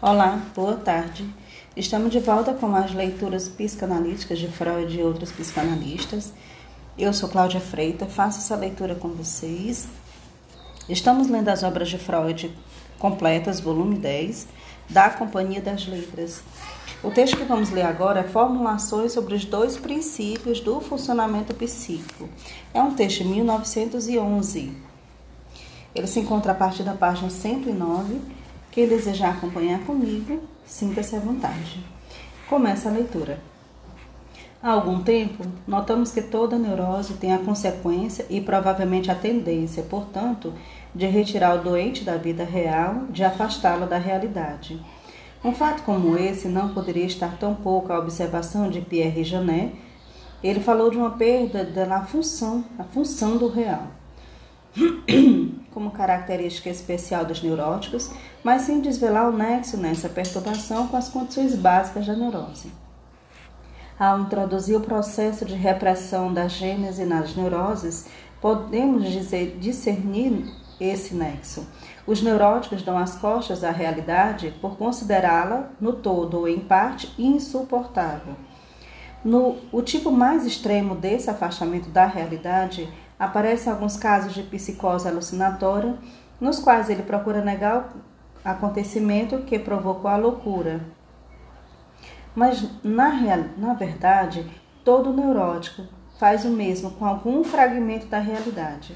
Olá, boa tarde. Estamos de volta com as leituras psicanalíticas de Freud e outros psicanalistas. Eu sou Cláudia Freitas, faço essa leitura com vocês. Estamos lendo as obras de Freud completas, volume 10, da Companhia das Letras. O texto que vamos ler agora é Formulações sobre os dois princípios do funcionamento psíquico. É um texto de 1911. Ele se encontra a partir da página 109 quem desejar acompanhar comigo, sinta-se à vontade. Começa a leitura. Há algum tempo, notamos que toda neurose tem a consequência e provavelmente a tendência, portanto, de retirar o doente da vida real, de afastá-lo da realidade. Um fato como esse não poderia estar tão pouco à observação de Pierre Janet. Ele falou de uma perda da função, a função do real. como característica especial dos neuróticos, mas sem desvelar o nexo nessa perturbação com as condições básicas da neurose. Ao introduzir o processo de repressão da gênese nas neuroses, podemos dizer, discernir esse nexo. Os neuróticos dão as costas à realidade por considerá-la, no todo ou em parte, insuportável. No, o tipo mais extremo desse afastamento da realidade Aparecem alguns casos de psicose alucinatória, nos quais ele procura negar acontecimento que provocou a loucura. Mas, na, real, na verdade, todo neurótico faz o mesmo com algum fragmento da realidade.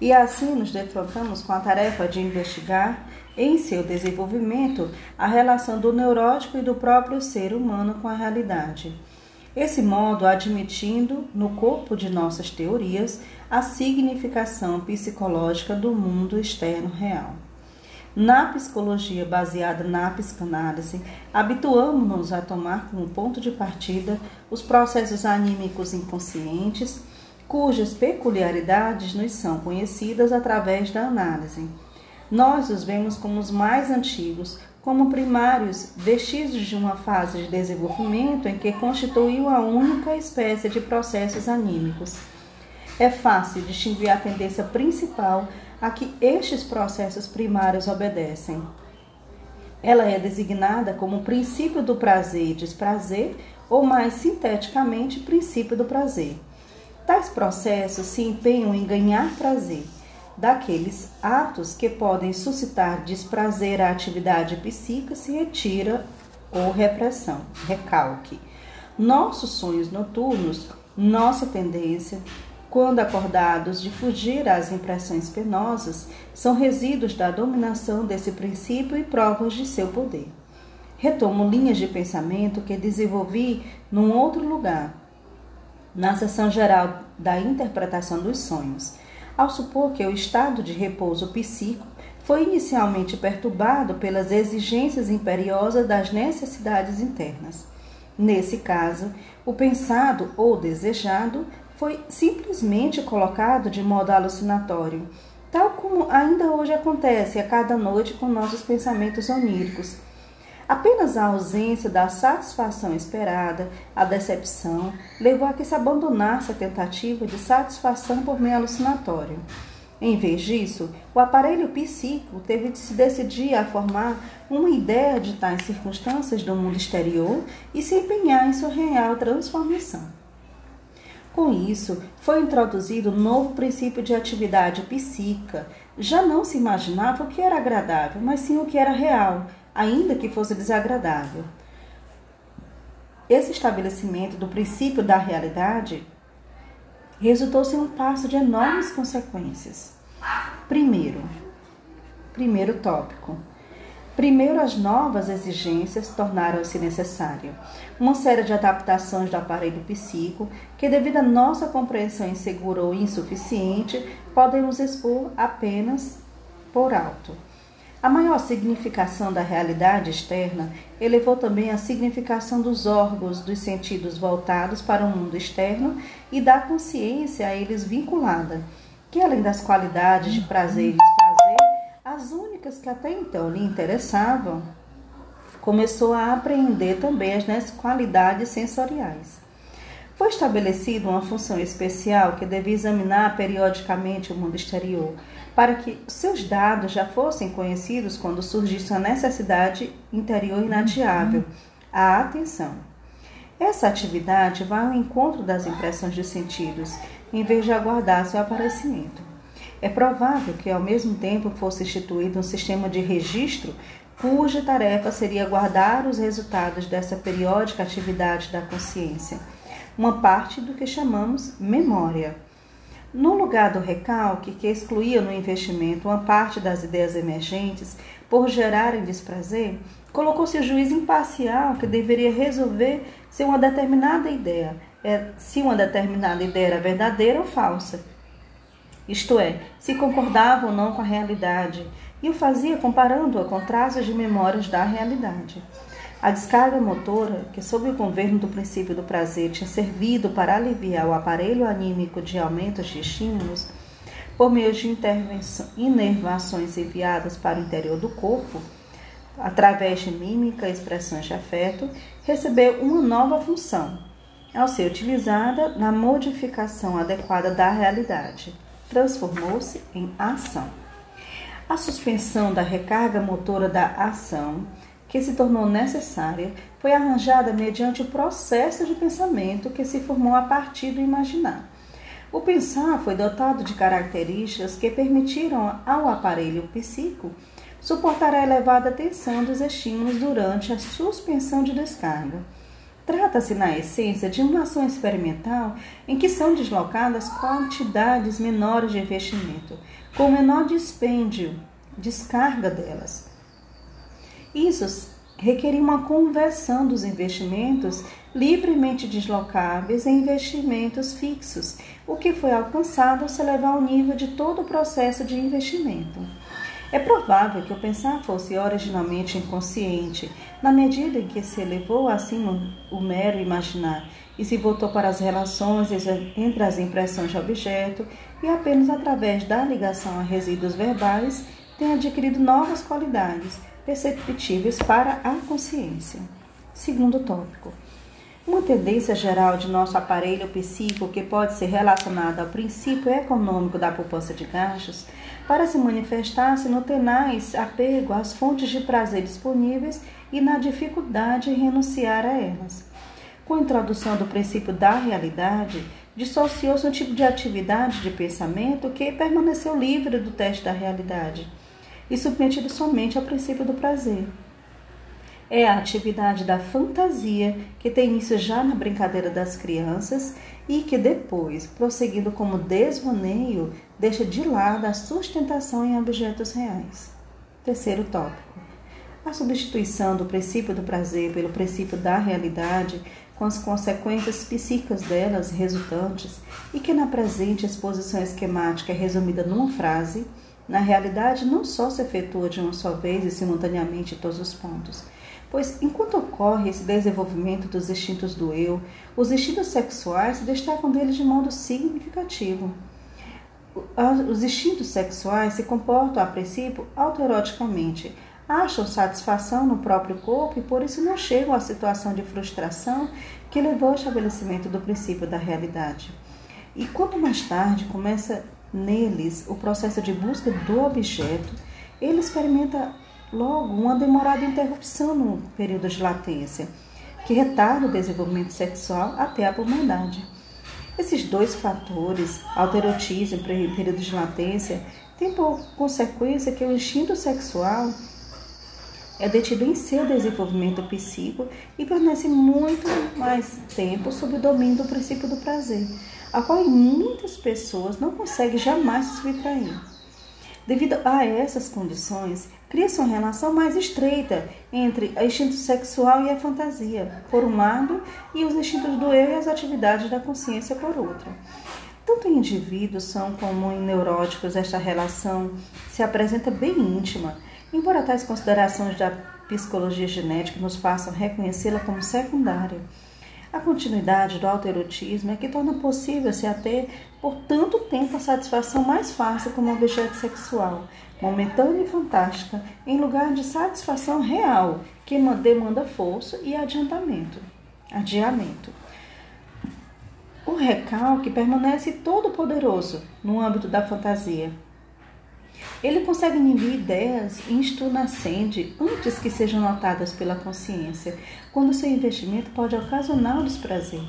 E assim nos defrontamos com a tarefa de investigar, em seu desenvolvimento, a relação do neurótico e do próprio ser humano com a realidade esse modo admitindo no corpo de nossas teorias a significação psicológica do mundo externo real. Na psicologia baseada na psicanálise, habituamos-nos a tomar como ponto de partida os processos anímicos inconscientes, cujas peculiaridades nos são conhecidas através da análise. Nós os vemos como os mais antigos, como primários, vestígios de uma fase de desenvolvimento em que constituiu a única espécie de processos anímicos. É fácil distinguir a tendência principal a que estes processos primários obedecem. Ela é designada como princípio do prazer e desprazer, ou mais sinteticamente, princípio do prazer. Tais processos se empenham em ganhar prazer daqueles atos que podem suscitar desprazer à atividade psíquica se retira ou repressão, recalque. Nossos sonhos noturnos, nossa tendência, quando acordados, de fugir às impressões penosas, são resíduos da dominação desse princípio e provas de seu poder. Retomo linhas de pensamento que desenvolvi num outro lugar, na seção geral da interpretação dos sonhos ao supor que o estado de repouso psíquico foi inicialmente perturbado pelas exigências imperiosas das necessidades internas. Nesse caso, o pensado ou desejado foi simplesmente colocado de modo alucinatório, tal como ainda hoje acontece a cada noite com nossos pensamentos oníricos Apenas a ausência da satisfação esperada, a decepção, levou a que se abandonasse a tentativa de satisfação por meio alucinatório. Em vez disso, o aparelho psíquico teve de se decidir a formar uma ideia de tais circunstâncias do mundo exterior e se empenhar em sua real transformação. Com isso, foi introduzido um novo princípio de atividade psíquica. Já não se imaginava o que era agradável, mas sim o que era real, ainda que fosse desagradável. Esse estabelecimento do princípio da realidade resultou ser um passo de enormes consequências. Primeiro, primeiro tópico. Primeiro, as novas exigências tornaram-se necessárias. Uma série de adaptações do aparelho psíquico que, devido à nossa compreensão insegura ou insuficiente, podemos expor apenas por alto. A maior significação da realidade externa elevou também a significação dos órgãos dos sentidos voltados para o mundo externo e da consciência a eles vinculada, que além das qualidades de prazer e desprazer, as únicas que até então lhe interessavam, começou a apreender também as qualidades sensoriais. Foi estabelecida uma função especial que devia examinar periodicamente o mundo exterior, para que seus dados já fossem conhecidos quando surgisse a necessidade interior inadiável, a atenção. Essa atividade vai ao encontro das impressões de sentidos, em vez de aguardar seu aparecimento. É provável que, ao mesmo tempo, fosse instituído um sistema de registro cuja tarefa seria guardar os resultados dessa periódica atividade da consciência, uma parte do que chamamos memória. No lugar do recalque, que excluía no investimento uma parte das ideias emergentes por gerarem desprazer, colocou-se o juiz imparcial que deveria resolver se uma determinada ideia, é, se uma determinada ideia era verdadeira ou falsa. Isto é, se concordava ou não com a realidade, e o fazia comparando-a com traços de memórias da realidade. A descarga motora, que sob o governo do princípio do prazer tinha servido para aliviar o aparelho anímico de aumentos de estímulos, por meio de inervações enviadas para o interior do corpo, através de mímica e expressões de afeto, recebeu uma nova função, ao ser utilizada na modificação adequada da realidade. Transformou-se em ação. A suspensão da recarga motora da ação que se tornou necessária foi arranjada mediante o processo de pensamento que se formou a partir do imaginar. O pensar foi dotado de características que permitiram ao aparelho psíquico suportar a elevada tensão dos estímulos durante a suspensão de descarga. Trata-se, na essência, de uma ação experimental em que são deslocadas quantidades menores de investimento, com menor dispêndio, descarga delas. Isso requeria uma conversão dos investimentos livremente deslocáveis em investimentos fixos, o que foi alcançado se elevar ao nível de todo o processo de investimento. É provável que o pensar fosse originalmente inconsciente, na medida em que se elevou acima o mero imaginar e se voltou para as relações entre as impressões de objeto e apenas através da ligação a resíduos verbais tem adquirido novas qualidades perceptíveis para a consciência. Segundo tópico. Uma tendência geral de nosso aparelho psíquico que pode ser relacionada ao princípio econômico da poupança de gastos para se manifestar-se no tenaz apego às fontes de prazer disponíveis e na dificuldade em renunciar a elas. Com a introdução do princípio da realidade, dissociou-se um tipo de atividade de pensamento que permaneceu livre do teste da realidade e submetido somente ao princípio do prazer. É a atividade da fantasia que tem início já na brincadeira das crianças e que depois, prosseguindo como desvaneio, deixa de lado a sustentação em objetos reais. Terceiro tópico. A substituição do princípio do prazer pelo princípio da realidade, com as consequências psíquicas delas resultantes, e que na presente exposição esquemática é resumida numa frase, na realidade, não só se efetua de uma só vez e simultaneamente em todos os pontos, pois enquanto ocorre esse desenvolvimento dos instintos do eu, os instintos sexuais se destacam dele de modo significativo. Os instintos sexuais se comportam, a princípio, autoeroticamente, acham satisfação no próprio corpo e por isso não chegam à situação de frustração que levou ao estabelecimento do princípio da realidade. E quanto mais tarde começa neles o processo de busca do objeto, ele experimenta logo uma demorada interrupção no período de latência, que retarda o desenvolvimento sexual até a puberdade. Esses dois fatores, alterotismo e período de latência, têm por consequência que o instinto sexual é detido em seu desenvolvimento psíquico e permanece muito mais tempo sob o domínio do princípio do prazer, a qual muitas pessoas não conseguem jamais subtrair. Devido a essas condições, cria-se uma relação mais estreita entre o instinto sexual e a fantasia, por um lado, e os instintos do eu e as atividades da consciência, por outro. Tanto em indivíduos são como em neuróticos, esta relação se apresenta bem íntima, embora tais considerações da psicologia genética nos façam reconhecê-la como secundária. A continuidade do autoerotismo é que torna possível se ater por tanto tempo a satisfação mais fácil como objeto sexual, momentânea e fantástica, em lugar de satisfação real, que demanda força e adiantamento. Adiamento. O recalque permanece todo poderoso no âmbito da fantasia. Ele consegue inibir ideias instunascente antes que sejam notadas pela consciência, quando seu investimento pode ocasionar o desprazer.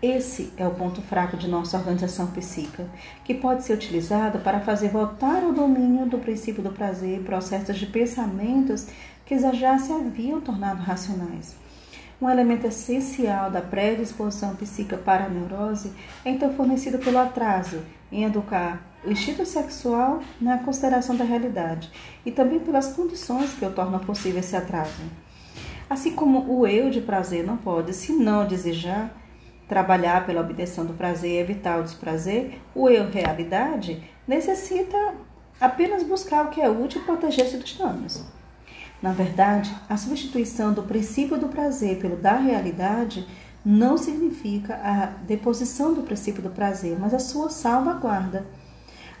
Esse é o ponto fraco de nossa organização psíquica, que pode ser utilizado para fazer voltar ao domínio do princípio do prazer processos de pensamentos que já se haviam tornado racionais. Um elemento essencial da predisposição psíquica para a neurose é então fornecido pelo atraso em educar o instinto sexual na consideração da realidade e também pelas condições que o tornam possível esse atraso. Assim como o eu de prazer não pode, se não desejar, trabalhar pela obtenção do prazer e evitar o desprazer, o eu realidade necessita apenas buscar o que é útil e proteger-se dos danos. Na verdade, a substituição do princípio do prazer pelo da realidade não significa a deposição do princípio do prazer, mas a sua salvaguarda.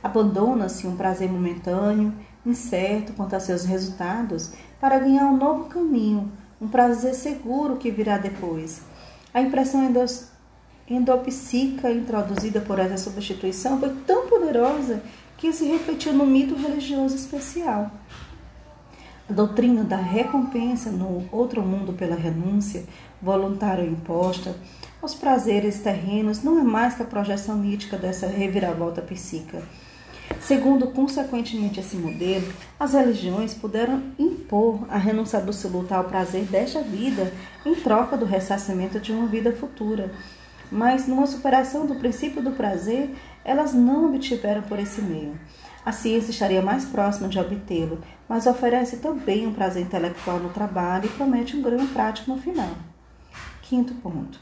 Abandona-se um prazer momentâneo, incerto quanto a seus resultados, para ganhar um novo caminho, um prazer seguro que virá depois. A impressão endopsíquica introduzida por essa substituição foi tão poderosa que se refletiu no mito religioso especial. A doutrina da recompensa no outro mundo pela renúncia voluntária imposta aos prazeres terrenos não é mais que a projeção mítica dessa reviravolta psíquica. Segundo, consequentemente, esse modelo, as religiões puderam impor a renúncia absoluta ao prazer desta vida em troca do ressarcimento de uma vida futura. Mas, numa superação do princípio do prazer, elas não obtiveram por esse meio. A ciência estaria mais próxima de obtê-lo, mas oferece também um prazer intelectual no trabalho e promete um ganho prático no final. Quinto ponto.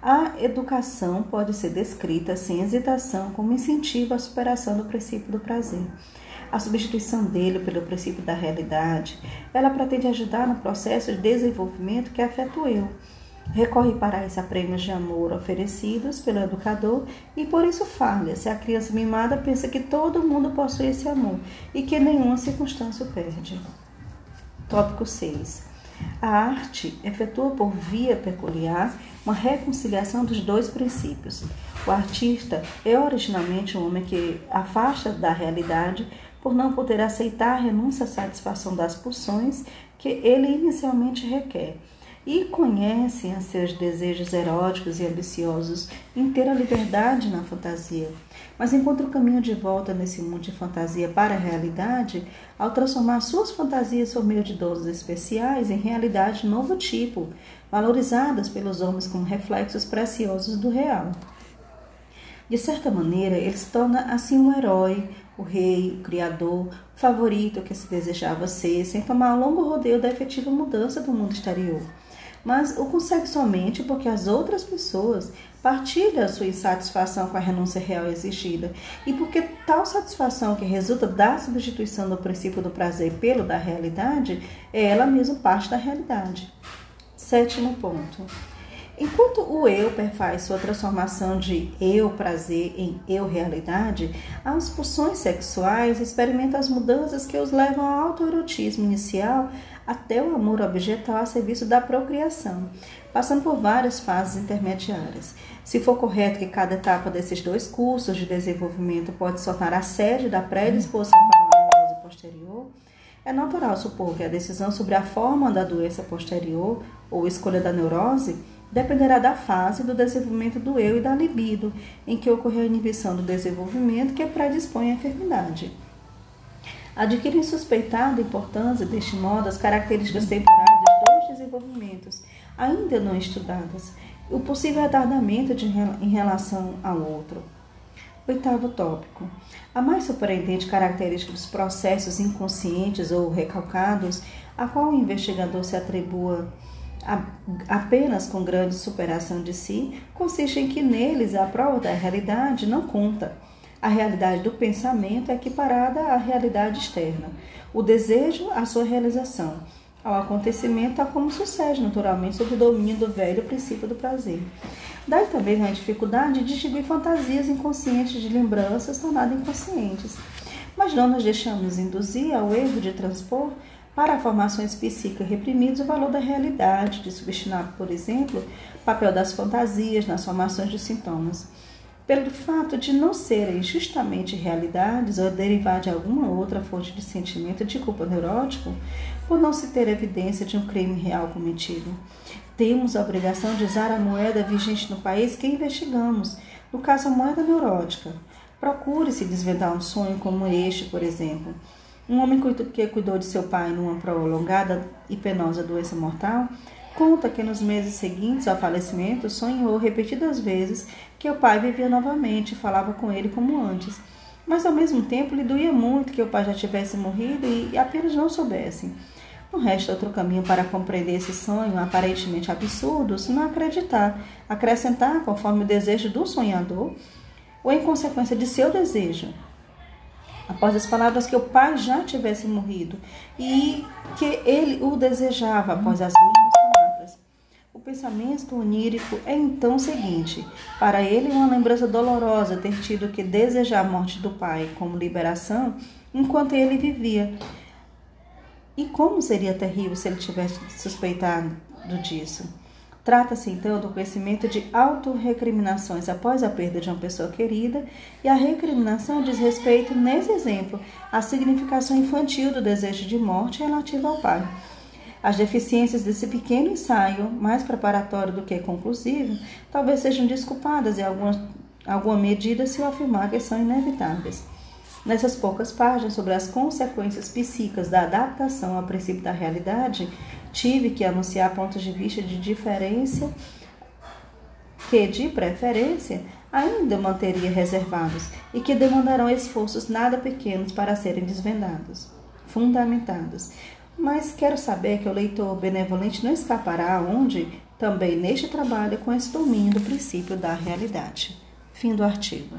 A educação pode ser descrita sem hesitação como incentivo à superação do princípio do prazer. A substituição dele pelo princípio da realidade, ela pretende ajudar no processo de desenvolvimento que afeta o eu. Recorre para isso a prêmios de amor oferecidos pelo educador e por isso falha se a criança mimada pensa que todo mundo possui esse amor e que nenhuma circunstância o perde. Tópico 6. A arte efetua por via peculiar uma reconciliação dos dois princípios. O artista é originalmente um homem que afasta da realidade por não poder aceitar a renúncia à satisfação das pulsões que ele inicialmente requer e conhecem a seus desejos eróticos e ambiciosos inteira liberdade na fantasia, mas encontra o caminho de volta nesse mundo de fantasia para a realidade ao transformar suas fantasias por meio de doses especiais em realidade de novo tipo, valorizadas pelos homens como reflexos preciosos do real. De certa maneira, ele se torna assim um herói, o rei, o criador, o favorito que se desejava ser, sem tomar um longo rodeio da efetiva mudança do mundo exterior mas o consegue somente porque as outras pessoas partilham sua insatisfação com a renúncia real exigida e porque tal satisfação que resulta da substituição do princípio do prazer pelo da realidade é ela mesma parte da realidade. Sétimo ponto. Enquanto o eu perfaz sua transformação de eu prazer em eu realidade, as pulsões sexuais experimentam as mudanças que os levam ao autoerotismo inicial até o amor objetal a serviço da procriação, passando por várias fases intermediárias. Se for correto que cada etapa desses dois cursos de desenvolvimento pode soltar a sede da predisposição para uma neurose posterior, é natural supor que a decisão sobre a forma da doença posterior ou escolha da neurose dependerá da fase do desenvolvimento do eu e da libido, em que ocorreu a inibição do desenvolvimento que predispõe à enfermidade adquirem suspeitada importância, deste modo, as características temporais dos desenvolvimentos, ainda não estudadas, o possível retardamento de, em relação ao outro. Oitavo tópico. A mais surpreendente característica dos processos inconscientes ou recalcados, a qual o investigador se atribua a, apenas com grande superação de si, consiste em que neles a prova da realidade não conta a realidade do pensamento é equiparada à realidade externa. O desejo, à sua realização. Ao acontecimento, a como sucede naturalmente sob o domínio do velho princípio do prazer. Daí também a dificuldade de distinguir fantasias inconscientes de lembranças tornadas inconscientes. Mas não nos deixamos induzir ao erro de transpor para formações psíquicas reprimidas o valor da realidade, de subestimar, por exemplo, o papel das fantasias nas formações de sintomas. Pelo fato de não serem justamente realidades ou derivar de alguma outra fonte de sentimento de culpa neurótico, por não se ter evidência de um crime real cometido. Temos a obrigação de usar a moeda vigente no país que investigamos, no caso a moeda neurótica. Procure-se desvendar um sonho como este, por exemplo. Um homem que cuidou de seu pai numa prolongada e penosa doença mortal conta que nos meses seguintes ao falecimento sonhou repetidas vezes que o pai vivia novamente e falava com ele como antes. Mas ao mesmo tempo lhe doía muito que o pai já tivesse morrido e apenas não soubesse. Não resta outro caminho para compreender esse sonho aparentemente absurdo, se não acreditar, acrescentar conforme o desejo do sonhador ou em consequência de seu desejo. Após as palavras que o pai já tivesse morrido e que ele o desejava após as últimas pensamento onírico é então o seguinte: para ele, uma lembrança dolorosa ter tido que desejar a morte do pai como liberação enquanto ele vivia. E como seria terrível se ele tivesse suspeitado disso? Trata-se então do conhecimento de autorrecriminações após a perda de uma pessoa querida, e a recriminação diz respeito, nesse exemplo, à significação infantil do desejo de morte relativa ao pai. As deficiências desse pequeno ensaio, mais preparatório do que conclusivo, talvez sejam desculpadas em alguma, alguma medida se eu afirmar que são inevitáveis. Nessas poucas páginas sobre as consequências psíquicas da adaptação ao princípio da realidade, tive que anunciar pontos de vista de diferença que, de preferência, ainda manteria reservados e que demandarão esforços nada pequenos para serem desvendados, fundamentados, mas quero saber que o leitor benevolente não escapará onde, também neste trabalho, com esse domínio do princípio da realidade. Fim do artigo.